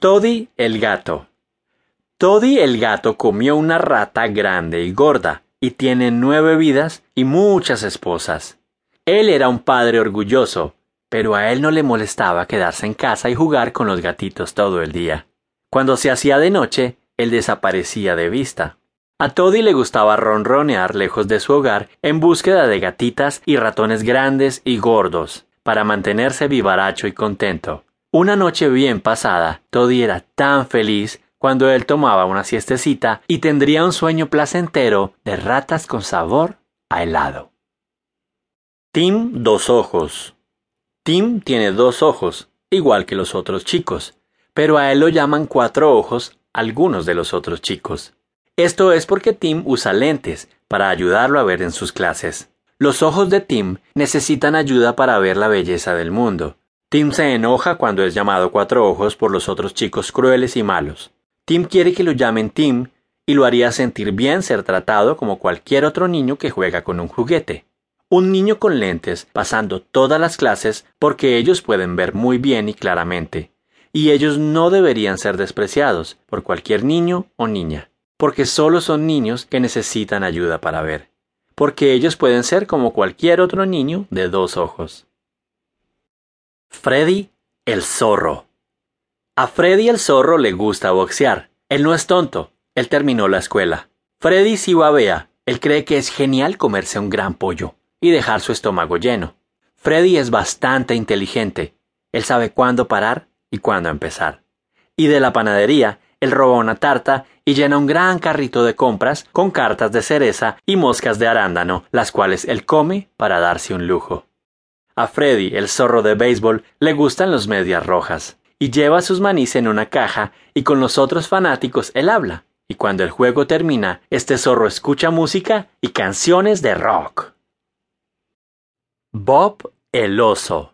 Toddy el gato. Toddy el gato comió una rata grande y gorda, y tiene nueve vidas y muchas esposas. Él era un padre orgulloso, pero a él no le molestaba quedarse en casa y jugar con los gatitos todo el día. Cuando se hacía de noche, él desaparecía de vista. A Toddy le gustaba ronronear lejos de su hogar en búsqueda de gatitas y ratones grandes y gordos, para mantenerse vivaracho y contento. Una noche bien pasada, Toddy era tan feliz cuando él tomaba una siestecita y tendría un sueño placentero de ratas con sabor a helado. Tim dos ojos. Tim tiene dos ojos, igual que los otros chicos, pero a él lo llaman cuatro ojos algunos de los otros chicos. Esto es porque Tim usa lentes para ayudarlo a ver en sus clases. Los ojos de Tim necesitan ayuda para ver la belleza del mundo, Tim se enoja cuando es llamado Cuatro Ojos por los otros chicos crueles y malos. Tim quiere que lo llamen Tim y lo haría sentir bien ser tratado como cualquier otro niño que juega con un juguete. Un niño con lentes pasando todas las clases porque ellos pueden ver muy bien y claramente. Y ellos no deberían ser despreciados por cualquier niño o niña, porque solo son niños que necesitan ayuda para ver, porque ellos pueden ser como cualquier otro niño de dos ojos. Freddy el zorro. A Freddy el zorro le gusta boxear. Él no es tonto. Él terminó la escuela. Freddy sí babea. Él cree que es genial comerse un gran pollo y dejar su estómago lleno. Freddy es bastante inteligente. Él sabe cuándo parar y cuándo empezar. Y de la panadería, él roba una tarta y llena un gran carrito de compras con cartas de cereza y moscas de arándano, las cuales él come para darse un lujo. A Freddy, el zorro de béisbol, le gustan los medias rojas, y lleva sus manís en una caja y con los otros fanáticos él habla. Y cuando el juego termina, este zorro escucha música y canciones de rock. Bob el oso.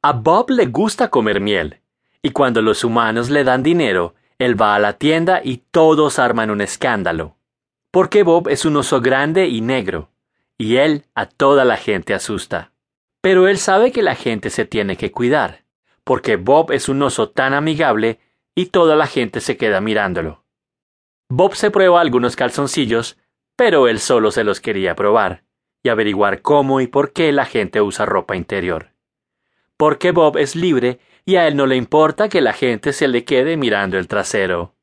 A Bob le gusta comer miel, y cuando los humanos le dan dinero, él va a la tienda y todos arman un escándalo. Porque Bob es un oso grande y negro, y él a toda la gente asusta. Pero él sabe que la gente se tiene que cuidar, porque Bob es un oso tan amigable y toda la gente se queda mirándolo. Bob se prueba algunos calzoncillos, pero él solo se los quería probar y averiguar cómo y por qué la gente usa ropa interior. Porque Bob es libre y a él no le importa que la gente se le quede mirando el trasero.